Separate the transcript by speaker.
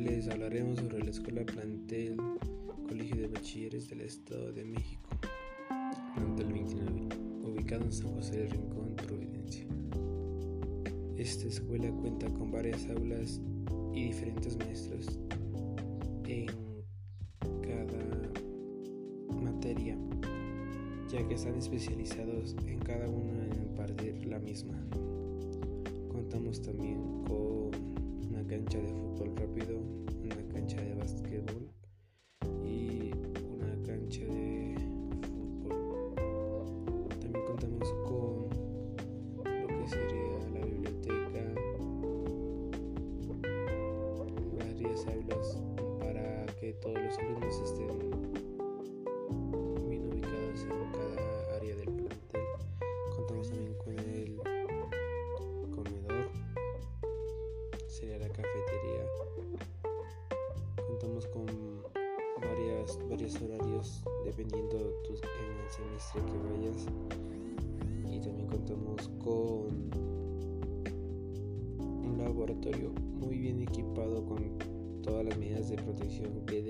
Speaker 1: les hablaremos sobre la Escuela Plantel Colegio de Bachilleres del Estado de México, Plantel 29, ubicado en San José del Rincón, Providencia. Esta escuela cuenta con varias aulas y diferentes maestros en cada materia, ya que están especializados en cada uno en impartir la misma. Contamos también con contamos con lo que sería la biblioteca, varias aulas para que todos los alumnos estén bien ubicados en cada área del plantel. Contamos también con el comedor, sería la cafetería. Contamos con varias, varios horarios dependiendo en el semestre que vayas. Laboratorio muy bien equipado con todas las medidas de protección que